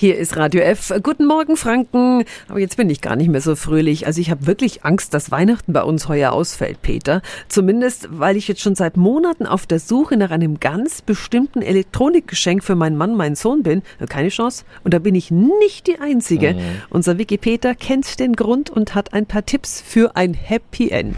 Hier ist Radio F. Guten Morgen, Franken. Aber jetzt bin ich gar nicht mehr so fröhlich. Also ich habe wirklich Angst, dass Weihnachten bei uns heuer ausfällt, Peter. Zumindest, weil ich jetzt schon seit Monaten auf der Suche nach einem ganz bestimmten Elektronikgeschenk für meinen Mann, meinen Sohn bin. Keine Chance. Und da bin ich nicht die Einzige. Mhm. Unser Wiki Peter kennt den Grund und hat ein paar Tipps für ein Happy End.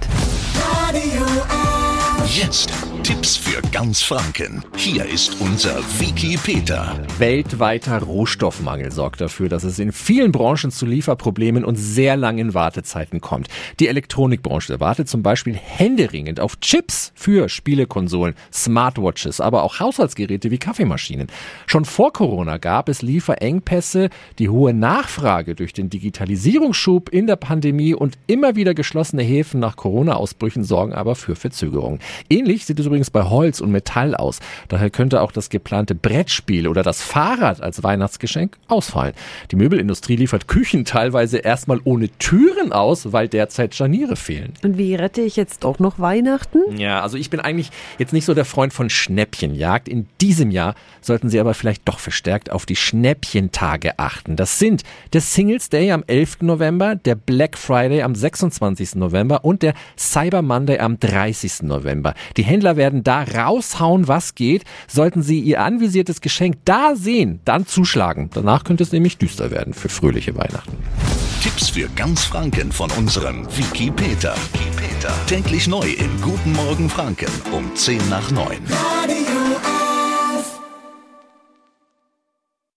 Radio F. Jetzt Tipps für ganz Franken. Hier ist unser Wiki Peter. Weltweiter Rohstoffmangel sorgt dafür, dass es in vielen Branchen zu Lieferproblemen und sehr langen Wartezeiten kommt. Die Elektronikbranche wartet zum Beispiel händeringend auf Chips für Spielekonsolen, Smartwatches, aber auch Haushaltsgeräte wie Kaffeemaschinen. Schon vor Corona gab es Lieferengpässe, die hohe Nachfrage durch den Digitalisierungsschub in der Pandemie und immer wieder geschlossene Häfen nach Corona-Ausbrüchen sorgen aber für Verzögerungen. Ähnlich sieht es übrigens bei Holz und Metall aus. Daher könnte auch das geplante Brettspiel oder das Fahrrad als Weihnachtsgeschenk ausfallen. Die Möbelindustrie liefert Küchen teilweise erstmal ohne Türen aus, weil derzeit Scharniere fehlen. Und wie rette ich jetzt auch noch Weihnachten? Ja, also ich bin eigentlich jetzt nicht so der Freund von Schnäppchenjagd. In diesem Jahr sollten Sie aber vielleicht doch verstärkt auf die Schnäppchentage achten. Das sind der Singles Day am 11. November, der Black Friday am 26. November und der Cyber Monday am 30. November. Die Händler werden da raushauen, was geht. Sollten Sie Ihr anvisiertes Geschenk da sehen, dann zuschlagen. Danach könnte es nämlich düster werden für fröhliche Weihnachten. Tipps für ganz Franken von unserem Wiki Peter. Wiki Peter. Täglich neu in Guten Morgen Franken um 10 nach 9.